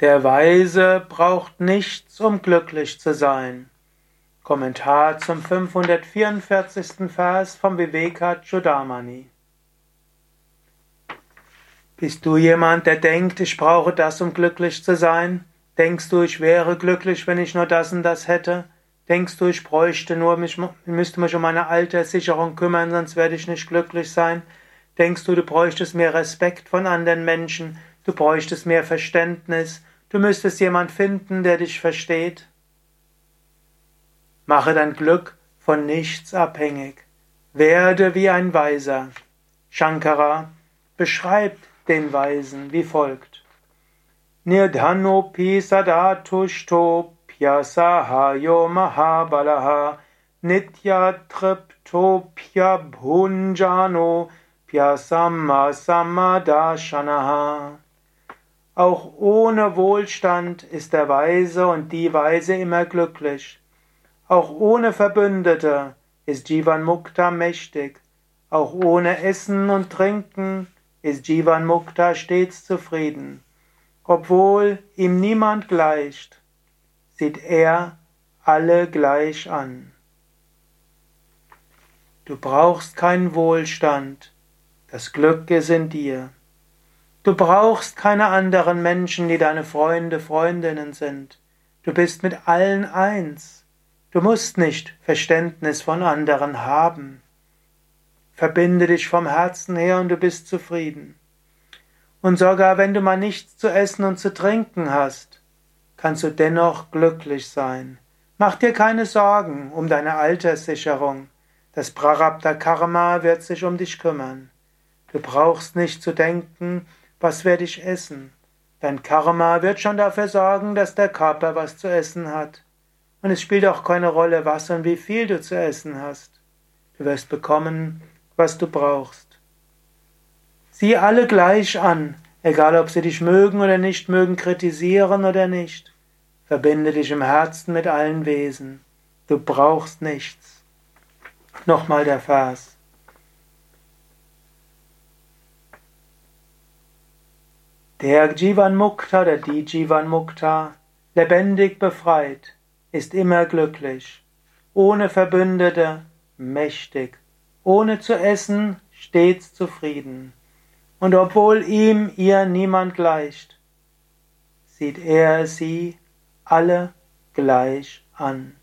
Der Weise braucht nichts, um glücklich zu sein. Kommentar zum 544. Vers vom Vivekachudamani. Bist du jemand, der denkt, ich brauche das, um glücklich zu sein? Denkst du, ich wäre glücklich, wenn ich nur das und das hätte? Denkst du, ich bräuchte nur, mich, müsste mich um meine Alterssicherung kümmern, sonst werde ich nicht glücklich sein? Denkst du, du bräuchtest mehr Respekt von anderen Menschen? Du bräuchtest mehr Verständnis? Du müsstest jemand finden, der dich versteht? Mache dein Glück von nichts abhängig. Werde wie ein Weiser. Shankara beschreibt den Weisen wie folgt. Nirdhanopi sadatushto pyasahayo mahabalaha nitya triptopya bhunjano pyasamma samadashanaha. Auch ohne Wohlstand ist der Weise und die Weise immer glücklich. Auch ohne Verbündete ist Jivan Mukta mächtig. Auch ohne Essen und Trinken ist Jivan Mukta stets zufrieden. Obwohl ihm niemand gleicht, sieht er alle gleich an. Du brauchst keinen Wohlstand, das Glück ist in dir. Du brauchst keine anderen Menschen, die deine Freunde, Freundinnen sind. Du bist mit allen eins. Du musst nicht Verständnis von anderen haben. Verbinde dich vom Herzen her und du bist zufrieden. Und sogar wenn du mal nichts zu essen und zu trinken hast, kannst du dennoch glücklich sein. Mach dir keine Sorgen um deine Alterssicherung. Das Prarabdha Karma wird sich um dich kümmern. Du brauchst nicht zu denken, was werde ich essen. Dein Karma wird schon dafür sorgen, dass der Körper was zu essen hat. Und es spielt auch keine Rolle, was und wie viel du zu essen hast. Du wirst bekommen, was du brauchst. Sieh alle gleich an, egal ob sie dich mögen oder nicht mögen, kritisieren oder nicht. Verbinde dich im Herzen mit allen Wesen. Du brauchst nichts. Nochmal der Vers. Der Jivan Mukta, der die Jivan Mukta, lebendig befreit, ist immer glücklich, ohne Verbündete, mächtig, ohne zu essen, stets zufrieden. Und obwohl ihm ihr niemand gleicht, sieht er sie alle gleich an.